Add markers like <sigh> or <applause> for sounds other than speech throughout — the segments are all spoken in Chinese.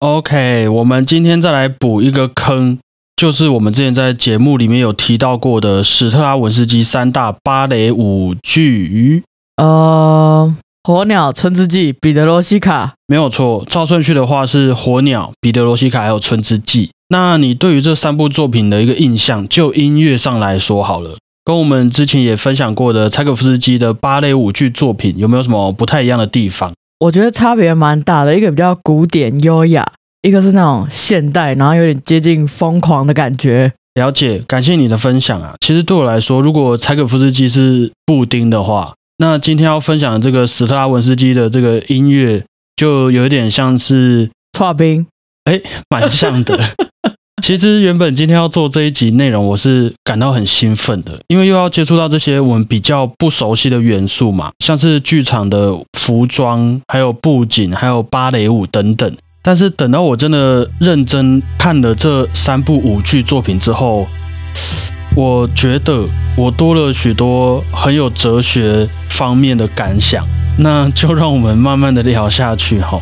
OK，我们今天再来补一个坑，就是我们之前在节目里面有提到过的史特拉文斯基三大芭蕾舞剧。呃，火鸟、春之祭、彼得罗西卡，没有错，照顺序的话是火鸟、彼得罗西卡还有春之祭。那你对于这三部作品的一个印象，就音乐上来说好了，跟我们之前也分享过的柴可夫斯基的芭蕾舞剧作品有没有什么不太一样的地方？我觉得差别蛮大的，一个比较古典优雅，一个是那种现代，然后有点接近疯狂的感觉。了解，感谢你的分享啊。其实对我来说，如果柴可夫斯基是布丁的话，那今天要分享的这个史特拉文斯基的这个音乐，就有点像是跨冰，哎，蛮像的。<laughs> 其实原本今天要做这一集内容，我是感到很兴奋的，因为又要接触到这些我们比较不熟悉的元素嘛，像是剧场的服装、还有布景、还有芭蕾舞等等。但是等到我真的认真看了这三部舞剧作品之后，我觉得我多了许多很有哲学方面的感想，那就让我们慢慢的聊下去哈。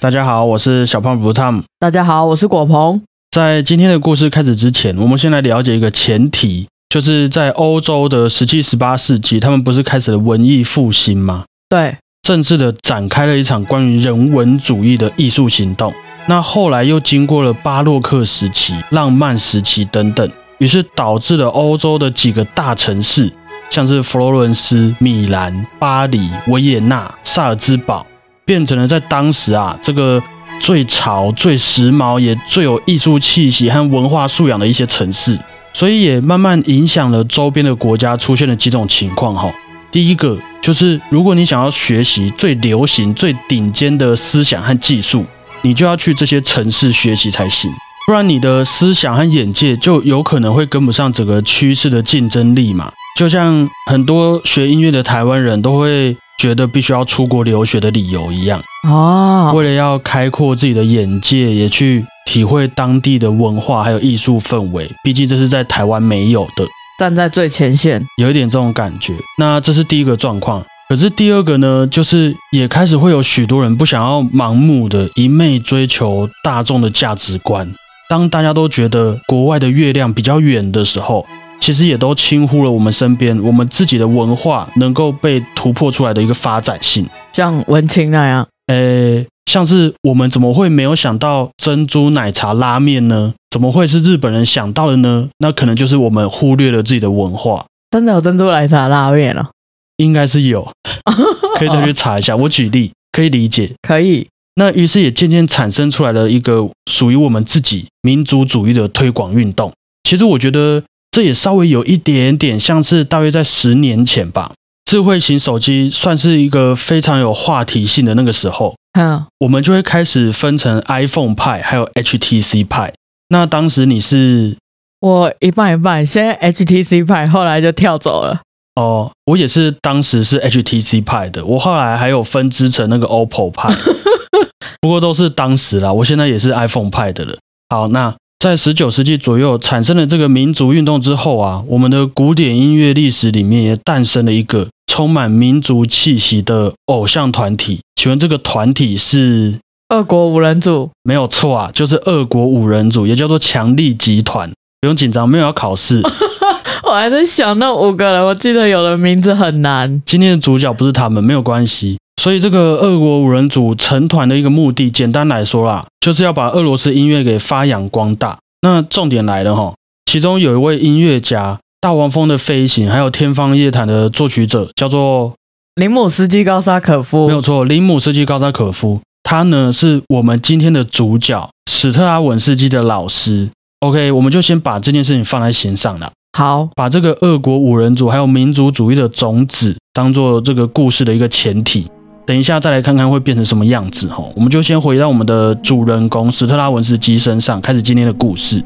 大家好，我是小胖 Tom。大家好，我是果鹏。在今天的故事开始之前，我们先来了解一个前提，就是在欧洲的十七、十八世纪，他们不是开始了文艺复兴吗？对，正式的展开了一场关于人文主义的艺术行动。那后来又经过了巴洛克时期、浪漫时期等等，于是导致了欧洲的几个大城市，像是佛罗伦斯、米兰、巴黎、维也纳、萨尔兹堡，变成了在当时啊这个。最潮、最时髦，也最有艺术气息和文化素养的一些城市，所以也慢慢影响了周边的国家，出现了几种情况哈。第一个就是，如果你想要学习最流行、最顶尖的思想和技术，你就要去这些城市学习才行，不然你的思想和眼界就有可能会跟不上整个趋势的竞争力嘛。就像很多学音乐的台湾人都会。觉得必须要出国留学的理由一样哦，为了要开阔自己的眼界，也去体会当地的文化还有艺术氛围。毕竟这是在台湾没有的，站在最前线，有一点这种感觉。那这是第一个状况。可是第二个呢，就是也开始会有许多人不想要盲目的一昧追求大众的价值观。当大家都觉得国外的月亮比较远的时候。其实也都轻忽了我们身边我们自己的文化能够被突破出来的一个发展性，像文青那样，呃，像是我们怎么会没有想到珍珠奶茶拉面呢？怎么会是日本人想到的呢？那可能就是我们忽略了自己的文化。真的有珍珠奶茶拉面了？应该是有，<laughs> 可以再去查一下。我举例，可以理解，可以。那于是也渐渐产生出来了一个属于我们自己民族主义的推广运动。其实我觉得。这也稍微有一点点像是大约在十年前吧，智慧型手机算是一个非常有话题性的那个时候，嗯，我们就会开始分成 iPhone 派还有 HTC 派。那当时你是我一半一半，先 HTC 派，后来就跳走了。哦，我也是当时是 HTC 派的，我后来还有分支成那个 OPPO 派，<laughs> 不过都是当时啦。我现在也是 iPhone 派的了。好，那。在十九世纪左右产生了这个民族运动之后啊，我们的古典音乐历史里面也诞生了一个充满民族气息的偶像团体。请问这个团体是二国五人组？没有错啊，就是二国五人组，也叫做强力集团。不用紧张，没有要考试。<laughs> 我还在想那五个人，我记得有的名字很难。今天的主角不是他们，没有关系。所以，这个俄国五人组成团的一个目的，简单来说啦，就是要把俄罗斯音乐给发扬光大。那重点来了哈，其中有一位音乐家，《大黄蜂的飞行》还有《天方夜谭》的作曲者，叫做林姆斯基高沙可夫。没有错，林姆斯基高沙可夫，他呢是我们今天的主角史特拉文斯基的老师。OK，我们就先把这件事情放在心上了。好，把这个俄国五人组还有民族主义的种子，当做这个故事的一个前提。等一下再来看看会变成什么样子哈，我们就先回到我们的主人公史特拉文斯基身上，开始今天的故事。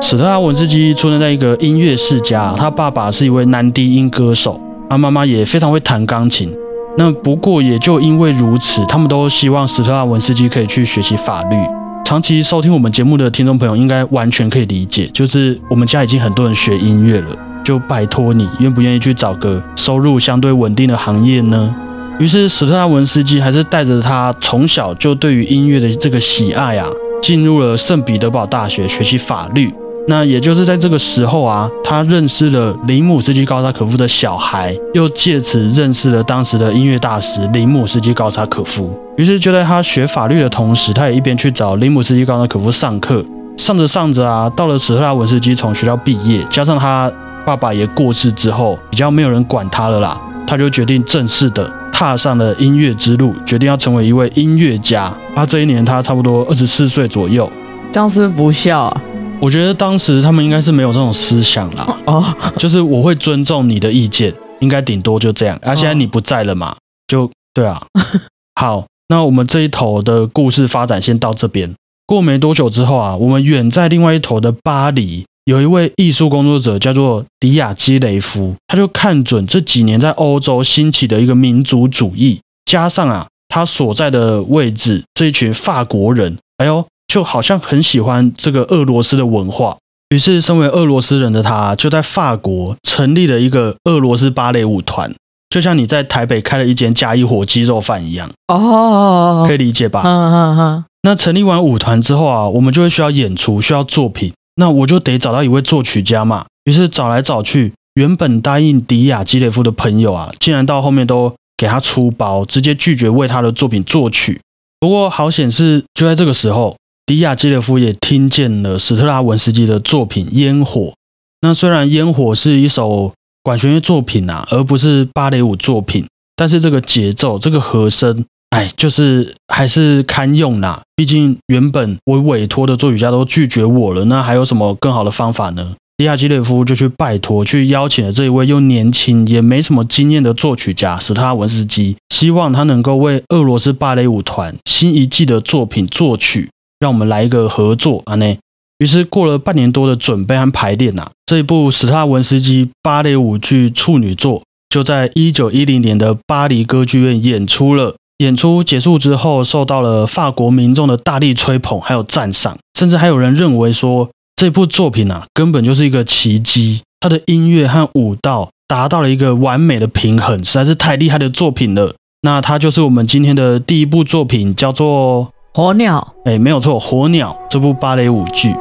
史特拉文斯基出生在一个音乐世家，他爸爸是一位男低音歌手，他妈妈也非常会弹钢琴。那不过也就因为如此，他们都希望史特拉文斯基可以去学习法律。长期收听我们节目的听众朋友应该完全可以理解，就是我们家已经很多人学音乐了，就拜托你愿不愿意去找个收入相对稳定的行业呢？于是史特拉文斯基还是带着他从小就对于音乐的这个喜爱啊，进入了圣彼得堡大学学习法律。那也就是在这个时候啊，他认识了林姆斯基高萨可夫的小孩，又借此认识了当时的音乐大师林姆斯基高萨可夫。于是就在他学法律的同时，他也一边去找林姆斯基高萨可夫上课。上着上着啊，到了史特拉文斯基从学校毕业，加上他爸爸也过世之后，比较没有人管他了啦，他就决定正式的。踏上了音乐之路，决定要成为一位音乐家。他这一年，他差不多二十四岁左右。这样是不是不孝啊？我觉得当时他们应该是没有这种思想啦。<laughs> 哦，就是我会尊重你的意见，应该顶多就这样。啊，现在你不在了嘛，就对啊。<laughs> 好，那我们这一头的故事发展先到这边。过没多久之后啊，我们远在另外一头的巴黎。有一位艺术工作者叫做迪亚基雷夫，他就看准这几年在欧洲兴起的一个民族主义，加上啊他所在的位置这一群法国人，哎呦，就好像很喜欢这个俄罗斯的文化。于是，身为俄罗斯人的他，就在法国成立了一个俄罗斯芭蕾舞团，就像你在台北开了一间加一火鸡肉饭一样。哦，可以理解吧？嗯嗯嗯。那成立完舞团之后啊，我们就会需要演出，需要作品。那我就得找到一位作曲家嘛，于是找来找去，原本答应迪亚基雷夫的朋友啊，竟然到后面都给他出包，直接拒绝为他的作品作曲。不过好显示，就在这个时候，迪亚基雷夫也听见了史特拉文斯基的作品《烟火》。那虽然《烟火》是一首管弦乐作品啊，而不是芭蕾舞作品，但是这个节奏，这个和声。哎，就是还是堪用啦。毕竟原本我委托的作曲家都拒绝我了，那还有什么更好的方法呢？迪亚基列夫就去拜托，去邀请了这一位又年轻也没什么经验的作曲家史塔文斯基，希望他能够为俄罗斯芭蕾舞团新一季的作品作曲，让我们来一个合作啊！内，于是过了半年多的准备和排练呐，这一部史塔文斯基芭蕾舞剧处女作就在一九一零年的巴黎歌剧院演出了。演出结束之后，受到了法国民众的大力吹捧，还有赞赏，甚至还有人认为说这部作品啊，根本就是一个奇迹。它的音乐和舞蹈达到了一个完美的平衡，实在是太厉害的作品了。那它就是我们今天的第一部作品，叫做《火鸟》。哎，没有错，《火鸟》这部芭蕾舞剧，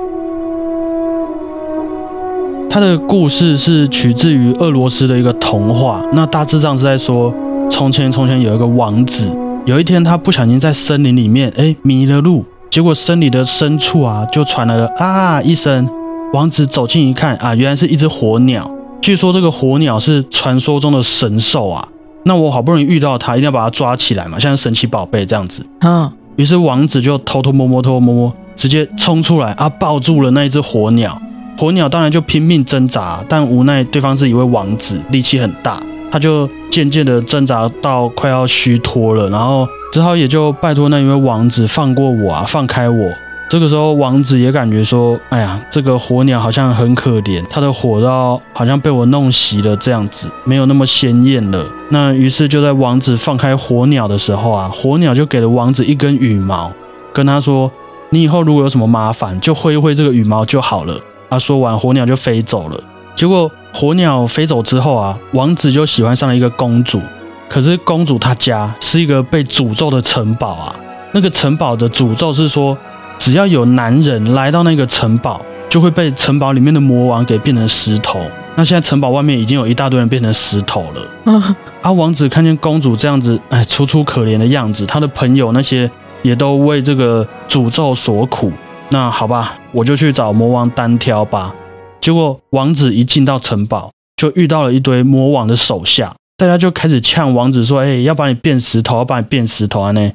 它的故事是取自于俄罗斯的一个童话。那大致上是在说，从前从前有一个王子。有一天，他不小心在森林里面，哎，迷了路。结果森林的深处啊，就传来了啊一声。王子走近一看，啊，原来是一只火鸟。据说这个火鸟是传说中的神兽啊。那我好不容易遇到它，一定要把它抓起来嘛，像神奇宝贝这样子。嗯。于是王子就偷偷摸摸、偷偷摸摸，直接冲出来啊，抱住了那一只火鸟。火鸟当然就拼命挣扎，但无奈对方是一位王子，力气很大。他就渐渐的挣扎到快要虚脱了，然后只好也就拜托那一位王子放过我啊，放开我。这个时候王子也感觉说，哎呀，这个火鸟好像很可怜，它的火刀好像被我弄熄了，这样子没有那么鲜艳了。那于是就在王子放开火鸟的时候啊，火鸟就给了王子一根羽毛，跟他说，你以后如果有什么麻烦，就挥一挥这个羽毛就好了。他说完，火鸟就飞走了。结果火鸟飞走之后啊，王子就喜欢上了一个公主。可是公主她家是一个被诅咒的城堡啊。那个城堡的诅咒是说，只要有男人来到那个城堡，就会被城堡里面的魔王给变成石头。那现在城堡外面已经有一大堆人变成石头了。<laughs> 啊，王子看见公主这样子，哎，楚楚可怜的样子，他的朋友那些也都为这个诅咒所苦。那好吧，我就去找魔王单挑吧。结果王子一进到城堡，就遇到了一堆魔王的手下，大家就开始呛王子说：“哎，要把你变石头，要把你变石头啊！”呢，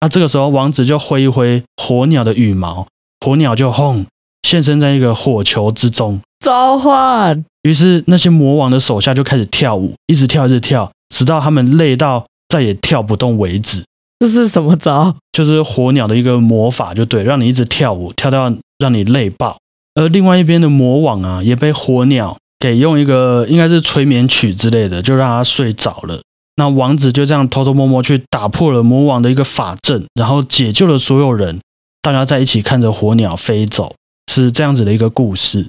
那这个时候王子就挥一挥火鸟的羽毛，火鸟就轰现身在一个火球之中，召唤。于是那些魔王的手下就开始跳舞，一直跳，一直跳，直到他们累到再也跳不动为止。这是什么招？就是火鸟的一个魔法，就对，让你一直跳舞，跳到让你累爆。而另外一边的魔王啊，也被火鸟给用一个应该是催眠曲之类的，就让他睡着了。那王子就这样偷偷摸摸去打破了魔王的一个法阵，然后解救了所有人，大家在一起看着火鸟飞走，是这样子的一个故事。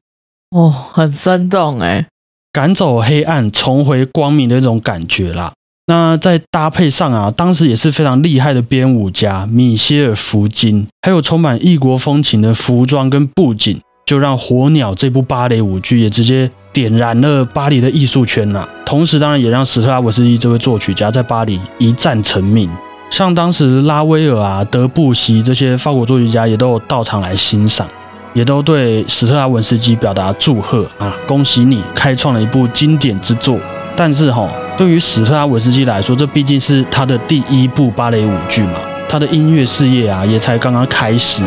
哦，很生动哎，赶走黑暗，重回光明的一种感觉啦。那在搭配上啊，当时也是非常厉害的编舞家米歇尔·福金，还有充满异国风情的服装跟布景，就让《火鸟》这部芭蕾舞剧也直接点燃了巴黎的艺术圈呐。同时，当然也让史特拉文斯基这位作曲家在巴黎一战成名。像当时拉威尔啊、德布西这些法国作曲家也都有到场来欣赏，也都对史特拉文斯基表达祝贺啊，恭喜你开创了一部经典之作。但是哈。对于史特拉文斯基来说，这毕竟是他的第一部芭蕾舞剧嘛，他的音乐事业啊也才刚刚开始。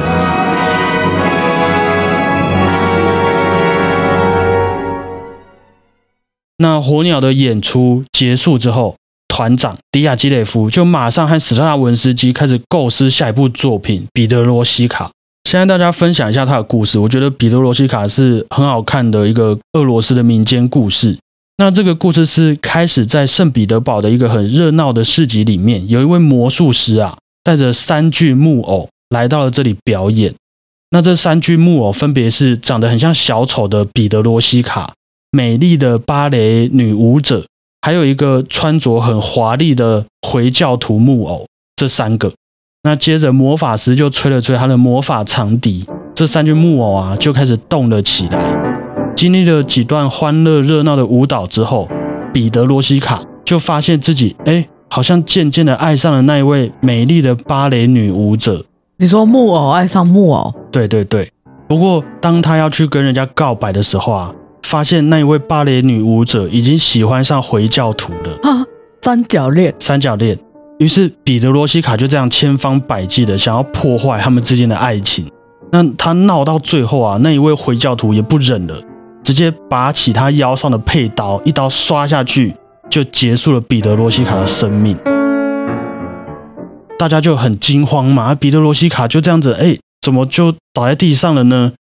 那火鸟的演出结束之后，团长迪亚基雷夫就马上和史特拉文斯基开始构思下一部作品《彼得罗西卡》。现在大家分享一下他的故事，我觉得《彼得罗西卡》是很好看的一个俄罗斯的民间故事。那这个故事是开始在圣彼得堡的一个很热闹的市集里面，有一位魔术师啊，带着三具木偶来到了这里表演。那这三具木偶分别是长得很像小丑的彼得罗西卡、美丽的芭蕾女舞者，还有一个穿着很华丽的回教徒木偶。这三个。那接着魔法师就吹了吹他的魔法长笛，这三具木偶啊就开始动了起来。经历了几段欢乐热闹的舞蹈之后，彼得罗西卡就发现自己，哎，好像渐渐的爱上了那一位美丽的芭蕾女舞者。你说木偶爱上木偶？对对对。不过当他要去跟人家告白的时候啊，发现那一位芭蕾女舞者已经喜欢上回教徒了。啊，三角恋，三角恋。于是彼得罗西卡就这样千方百计的想要破坏他们之间的爱情。那他闹到最后啊，那一位回教徒也不忍了。直接拔起他腰上的佩刀，一刀刷下去，就结束了彼得罗西卡的生命。大家就很惊慌嘛，彼得罗西卡就这样子，哎，怎么就倒在地上了呢？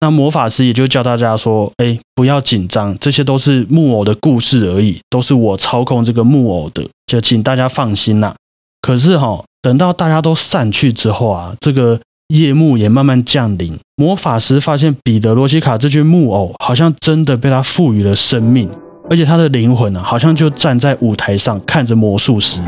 那魔法师也就教大家说，哎，不要紧张，这些都是木偶的故事而已，都是我操控这个木偶的，就请大家放心啦。可是哈，等到大家都散去之后啊，这个。夜幕也慢慢降临，魔法师发现彼得罗西卡这具木偶好像真的被他赋予了生命，而且他的灵魂呢，好像就站在舞台上看着魔术师，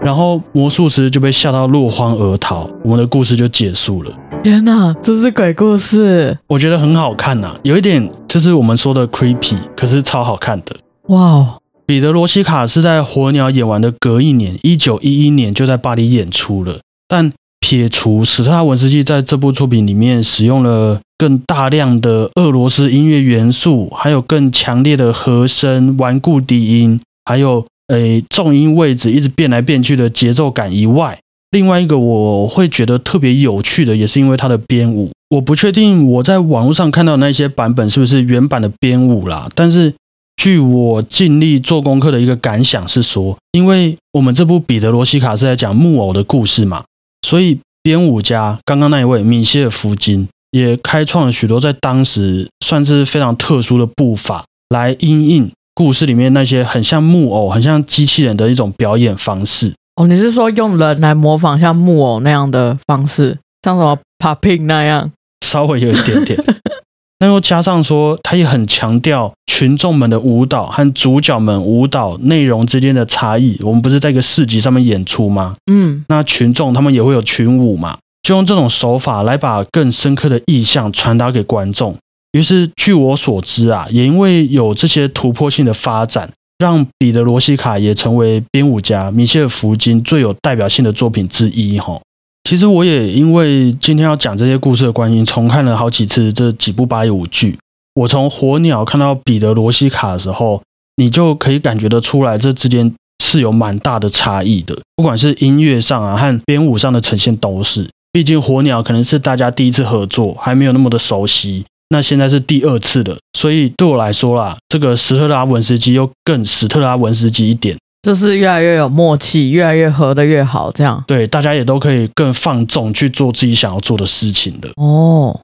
然后魔术师就被吓到落荒而逃，我们的故事就结束了。天哪，这是鬼故事，我觉得很好看呐，有一点就是我们说的 creepy，可是超好看的。哇哦，彼得罗西卡是在火鸟演完的隔一年，一九一一年就在巴黎演出了，但。撇除史特拉文斯基在这部作品里面使用了更大量的俄罗斯音乐元素，还有更强烈的和声、顽固低音，还有诶重音位置一直变来变去的节奏感以外，另外一个我会觉得特别有趣的，也是因为它的编舞。我不确定我在网络上看到那些版本是不是原版的编舞啦，但是据我尽力做功课的一个感想是说，因为我们这部彼得罗西卡是在讲木偶的故事嘛。所以，编舞家刚刚那一位米歇尔·福金也开创了许多在当时算是非常特殊的步伐，来因应故事里面那些很像木偶、很像机器人的一种表演方式。哦，你是说用人来模仿像木偶那样的方式，像什么 popping 那样？稍微有一点点。<laughs> 那又加上说，他也很强调群众们的舞蹈和主角们舞蹈内容之间的差异。我们不是在一个市集上面演出吗？嗯，那群众他们也会有群舞嘛，就用这种手法来把更深刻的意象传达给观众。于是，据我所知啊，也因为有这些突破性的发展，让彼得罗西卡也成为编舞家米歇尔福金最有代表性的作品之一。哈。其实我也因为今天要讲这些故事的关系，重看了好几次这几部芭蕾舞剧。我从《火鸟》看到彼得罗西卡的时候，你就可以感觉得出来，这之间是有蛮大的差异的。不管是音乐上啊，和编舞上的呈现都是。毕竟《火鸟》可能是大家第一次合作，还没有那么的熟悉。那现在是第二次了，所以对我来说啦，这个史特拉文斯基又更史特拉文斯基一点。就是越来越有默契，越来越合的越好，这样对，大家也都可以更放纵去做自己想要做的事情的哦。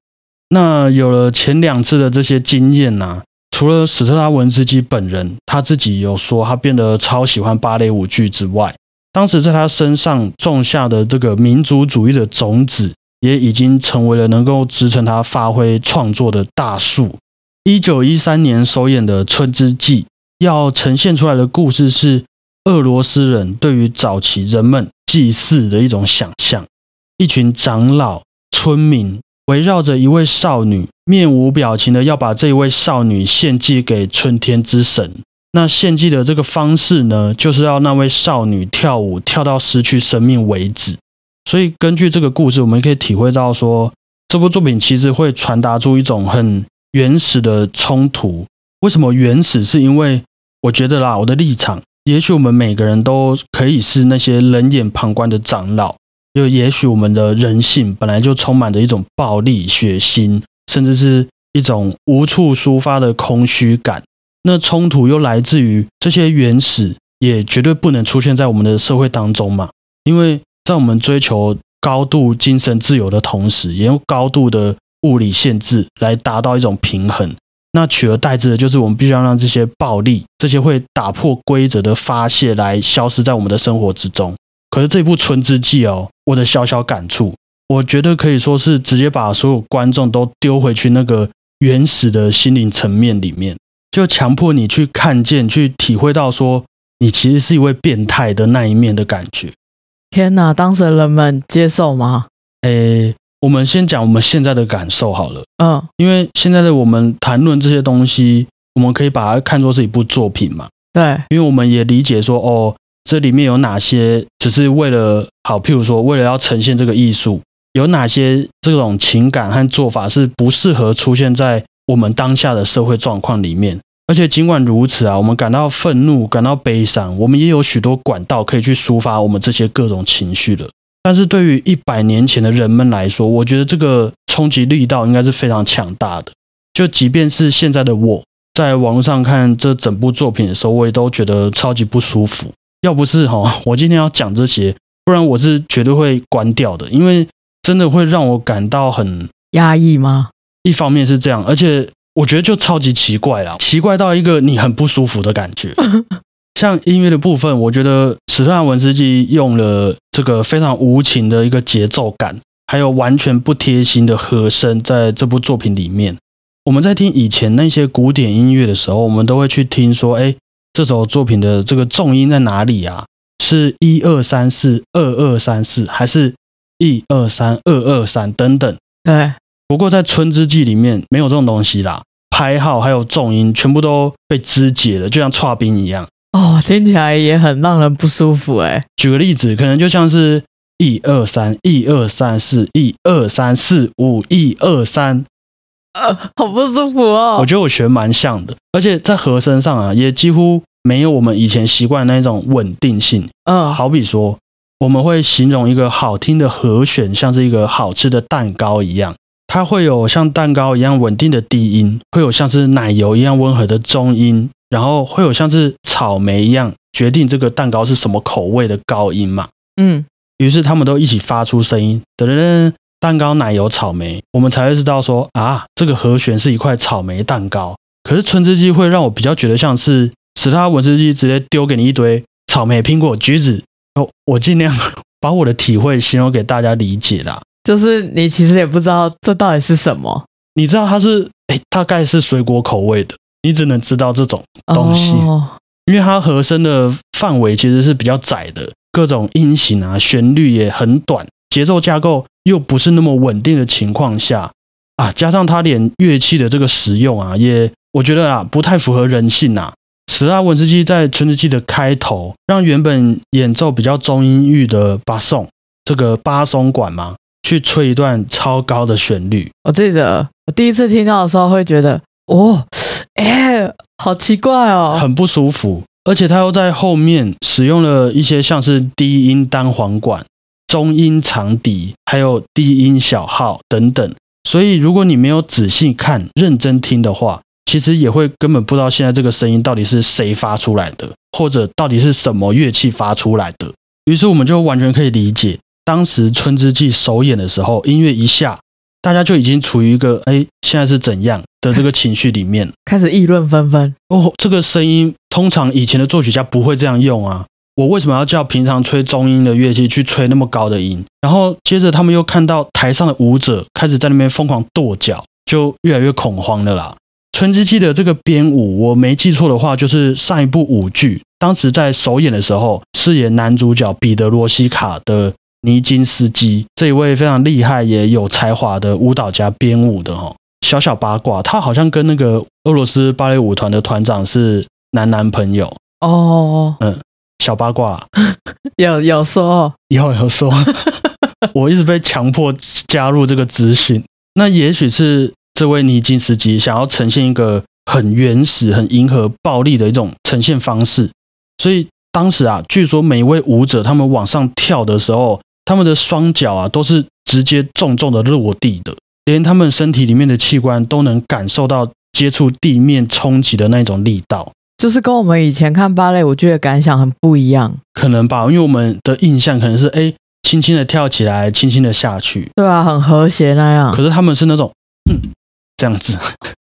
那有了前两次的这些经验呢，除了史特拉文斯基本人他自己有说他变得超喜欢芭蕾舞剧之外，当时在他身上种下的这个民族主义的种子，也已经成为了能够支撑他发挥创作的大树。一九一三年首演的《春之祭》，要呈现出来的故事是俄罗斯人对于早期人们祭祀的一种想象。一群长老、村民围绕着一位少女，面无表情的要把这位少女献祭给春天之神。那献祭的这个方式呢，就是要那位少女跳舞跳到失去生命为止。所以根据这个故事，我们可以体会到说，这部作品其实会传达出一种很原始的冲突。为什么原始？是因为我觉得啦，我的立场，也许我们每个人都可以是那些冷眼旁观的长老。就也许我们的人性本来就充满着一种暴力、血腥，甚至是一种无处抒发的空虚感。那冲突又来自于这些原始，也绝对不能出现在我们的社会当中嘛？因为在我们追求高度精神自由的同时，也用高度的物理限制来达到一种平衡。那取而代之的就是我们必须要让这些暴力、这些会打破规则的发泄来消失在我们的生活之中。可是这部《春之祭》哦。我的小小感触，我觉得可以说是直接把所有观众都丢回去那个原始的心灵层面里面，就强迫你去看见、去体会到说你其实是一位变态的那一面的感觉。天哪，当时人们接受吗？诶，我们先讲我们现在的感受好了。嗯，因为现在的我们谈论这些东西，我们可以把它看作是一部作品嘛。对，因为我们也理解说哦。这里面有哪些只是为了好？譬如说，为了要呈现这个艺术，有哪些这种情感和做法是不适合出现在我们当下的社会状况里面？而且尽管如此啊，我们感到愤怒、感到悲伤，我们也有许多管道可以去抒发我们这些各种情绪的。但是对于一百年前的人们来说，我觉得这个冲击力道应该是非常强大的。就即便是现在的我在网络上看这整部作品的时候，我也都觉得超级不舒服。要不是哈，我今天要讲这些，不然我是绝对会关掉的，因为真的会让我感到很压抑吗？一方面是这样，而且我觉得就超级奇怪啦，奇怪到一个你很不舒服的感觉。<laughs> 像音乐的部分，我觉得史特文斯基用了这个非常无情的一个节奏感，还有完全不贴心的和声，在这部作品里面，我们在听以前那些古典音乐的时候，我们都会去听说，哎。这首作品的这个重音在哪里啊？是一二三四二二三四，还是一二三二二三等等？对。不过在《春之祭》里面没有这种东西啦，拍号还有重音全部都被肢解了，就像串冰一样。哦，听起来也很让人不舒服哎。举个例子，可能就像是一二三一二三四一二三四五一二三。呃，好不舒服哦。我觉得我学蛮像的，而且在和声上啊，也几乎没有我们以前习惯那种稳定性。嗯，好比说，我们会形容一个好听的和弦，像是一个好吃的蛋糕一样，它会有像蛋糕一样稳定的低音，会有像是奶油一样温和的中音，然后会有像是草莓一样决定这个蛋糕是什么口味的高音嘛。嗯，于是他们都一起发出声音，噔噔噔。蛋糕、奶油、草莓，我们才会知道说啊，这个和弦是一块草莓蛋糕。可是春之祭会让我比较觉得像是史他文之祭直接丢给你一堆草莓、苹果、橘子。哦，我尽量 <laughs> 把我的体会形容给大家理解啦。就是你其实也不知道这到底是什么，你知道它是哎，大概是水果口味的，你只能知道这种东西，因为它和声的范围其实是比较窄的，各种音型啊，旋律也很短，节奏架构。又不是那么稳定的情况下啊，加上它连乐器的这个使用啊，也我觉得啊不太符合人性啊。史拉文斯基在《春之祭》的开头，让原本演奏比较中音域的巴松这个巴松管嘛，去吹一段超高的旋律。我记得我第一次听到的时候，会觉得哦，哎，好奇怪哦，很不舒服。而且他又在后面使用了一些像是低音单簧管。中音长笛，还有低音小号等等，所以如果你没有仔细看、认真听的话，其实也会根本不知道现在这个声音到底是谁发出来的，或者到底是什么乐器发出来的。于是我们就完全可以理解，当时《春之祭》首演的时候，音乐一下，大家就已经处于一个“哎，现在是怎样的”这个情绪里面，开始议论纷纷。哦，这个声音通常以前的作曲家不会这样用啊。我为什么要叫平常吹中音的乐器去吹那么高的音？然后接着他们又看到台上的舞者开始在那边疯狂跺脚，就越来越恐慌了啦。春之祭的这个编舞，我没记错的话，就是上一部舞剧，当时在首演的时候，饰演男主角彼得罗西卡的尼金斯基这一位非常厉害也有才华的舞蹈家编舞的哦。小小八卦，他好像跟那个俄罗斯芭蕾舞团的团长是男男朋友。哦，嗯小八卦 <laughs> 有有说，有有说，我一直被强迫加入这个资讯。那也许是这位尼金斯基想要呈现一个很原始、很迎合暴力的一种呈现方式，所以当时啊，据说每一位舞者他们往上跳的时候，他们的双脚啊都是直接重重的落地的，连他们身体里面的器官都能感受到接触地面冲击的那种力道。就是跟我们以前看芭蕾舞剧的感想很不一样。可能吧，因为我们的印象可能是哎，轻轻的跳起来，轻轻的下去，对啊，很和谐那样可。是他们是那种嗯这样子，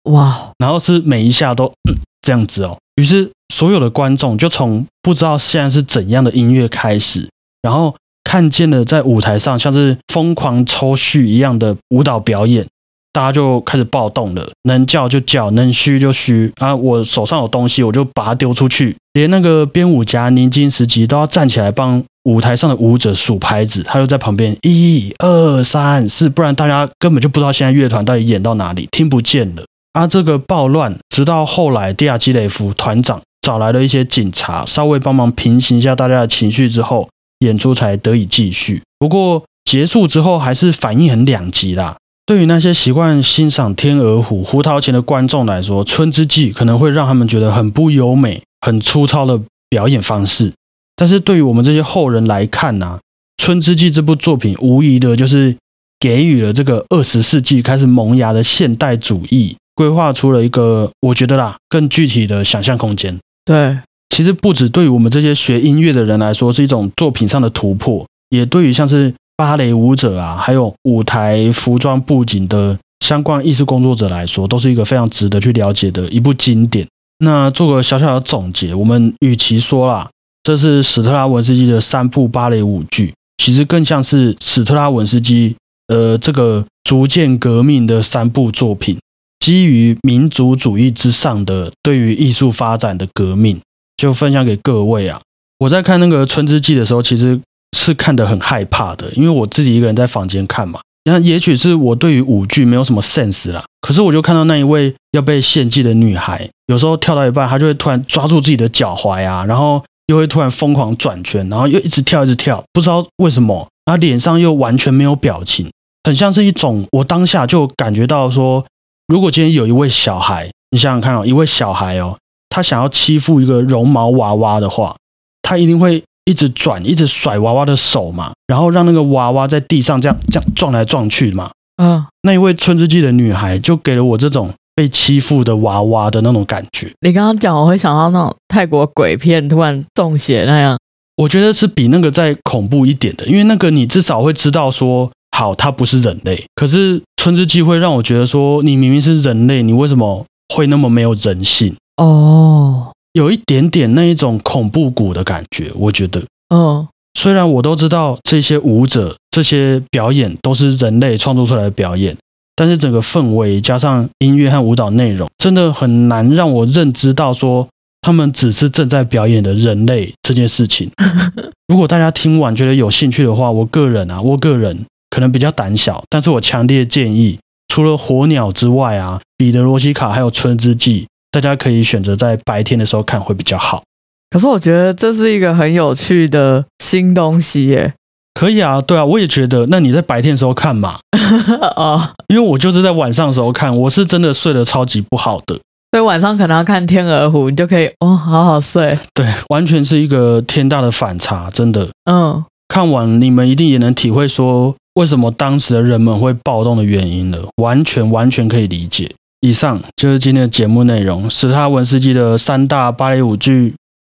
哇，<laughs> 然后是每一下都嗯这样子哦。于是所有的观众就从不知道现在是怎样的音乐开始，然后看见了在舞台上像是疯狂抽蓄一样的舞蹈表演，大家就开始暴动了，能叫就叫，能虚就虚啊！我手上有东西，我就把它丢出去。连那个编舞家宁金时吉都要站起来帮舞台上的舞者数拍子，他就在旁边一二三四，不然大家根本就不知道现在乐团到底演到哪里，听不见了。啊，这个暴乱，直到后来蒂亚基雷夫团长找来了一些警察，稍微帮忙平息一下大家的情绪之后，演出才得以继续。不过结束之后，还是反应很两极啦。对于那些习惯欣赏天鹅湖、胡桃钳的观众来说，《春之祭》可能会让他们觉得很不优美、很粗糙的表演方式。但是对于我们这些后人来看呢、春之祭》这部作品无疑的就是给予了这个二十世纪开始萌芽的现代主义，规划出了一个我觉得啦更具体的想象空间。对，其实不止对于我们这些学音乐的人来说是一种作品上的突破，也对于像是芭蕾舞者啊，还有舞台服装布景的相关艺术工作者来说，都是一个非常值得去了解的一部经典。那做个小小的总结，我们与其说啦，这是史特拉文斯基的三部芭蕾舞剧，其实更像是史特拉文斯基呃这个逐渐革命的三部作品，基于民族主义之上的对于艺术发展的革命，就分享给各位啊。我在看那个《春之祭》的时候，其实是看得很害怕的，因为我自己一个人在房间看嘛。那也许是我对于舞剧没有什么 sense 啦，可是我就看到那一位要被献祭的女孩，有时候跳到一半，她就会突然抓住自己的脚踝啊，然后又会突然疯狂转圈，然后又一直跳一直跳，不知道为什么，然后脸上又完全没有表情，很像是一种我当下就感觉到说，如果今天有一位小孩，你想想看哦，一位小孩哦，他想要欺负一个绒毛娃娃的话，他一定会一直转，一直甩娃娃的手嘛，然后让那个娃娃在地上这样这样撞来撞去嘛。嗯，那一位春之祭的女孩就给了我这种被欺负的娃娃的那种感觉。你刚刚讲，我会想到那种泰国鬼片突然中邪那样。我觉得是比那个再恐怖一点的，因为那个你至少会知道说，好，它不是人类。可是春之祭会让我觉得说，你明明是人类，你为什么会那么没有人性？哦，有一点点那一种恐怖谷的感觉。我觉得，嗯，虽然我都知道这些舞者、这些表演都是人类创作出来的表演，但是整个氛围加上音乐和舞蹈内容，真的很难让我认知到说他们只是正在表演的人类这件事情。<laughs> 如果大家听完觉得有兴趣的话，我个人啊，我个人可能比较胆小，但是我强烈建议，除了火鸟之外啊，彼得罗西卡还有春之祭，大家可以选择在白天的时候看会比较好。可是我觉得这是一个很有趣的新东西耶。可以啊，对啊，我也觉得。那你在白天的时候看嘛，<laughs> 哦，因为我就是在晚上的时候看，我是真的睡得超级不好的。所以晚上可能要看《天鹅湖》，你就可以哦，好好睡。对，完全是一个天大的反差，真的。嗯，看完你们一定也能体会说，为什么当时的人们会暴动的原因了，完全完全可以理解。以上就是今天的节目内容，史塔文斯基的三大芭蕾舞剧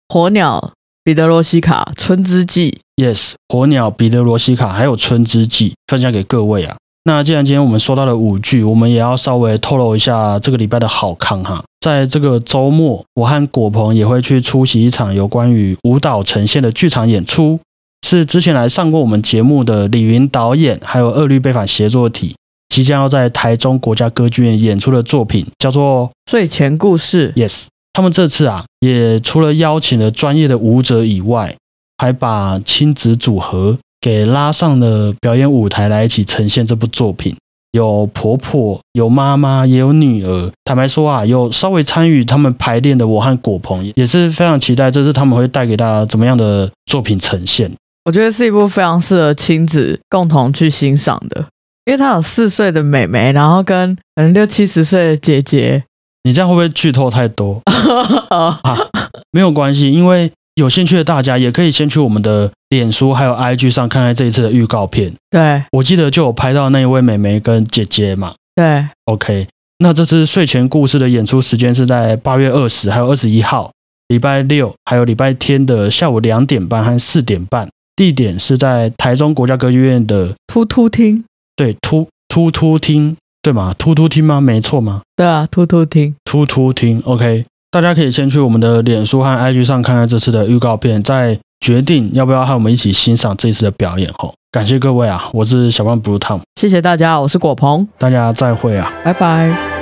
火鸟、彼得罗西卡、春之祭。，Yes，火鸟、彼得罗西卡还有春之祭，分享给各位啊。那既然今天我们说到了舞剧，我们也要稍微透露一下这个礼拜的好康哈。在这个周末，我和果鹏也会去出席一场有关于舞蹈呈现的剧场演出，是之前来上过我们节目的李云导演还有二律背反协作体，即将要在台中国家歌剧院演出的作品，叫做《睡前故事》。Yes，他们这次啊，也除了邀请了专业的舞者以外，还把亲子组合给拉上了表演舞台来一起呈现这部作品。有婆婆，有妈妈，也有女儿。坦白说啊，有稍微参与他们排练的我和果鹏，也是非常期待这次他们会带给大家怎么样的作品呈现。我觉得是一部非常适合亲子共同去欣赏的，因为他有四岁的妹妹，然后跟可能六七十岁的姐姐。你这样会不会剧透太多？<laughs> 没有关系，因为有兴趣的大家也可以先去我们的脸书还有 IG 上看看这一次的预告片。对我记得就有拍到那一位妹妹跟姐姐嘛。对，OK，那这次睡前故事的演出时间是在八月二十还有二十一号，礼拜六还有礼拜天的下午两点半和四点半，地点是在台中国家歌剧院的突突听，对突突突听对吗？突突听吗？没错吗？对啊，突突听。突突听 OK，大家可以先去我们的脸书和 IG 上看看这次的预告片，再决定要不要和我们一起欣赏这次的表演哦。感谢各位啊，我是小胖 Blue Tom，谢谢大家，我是果鹏，大家再会啊。拜拜。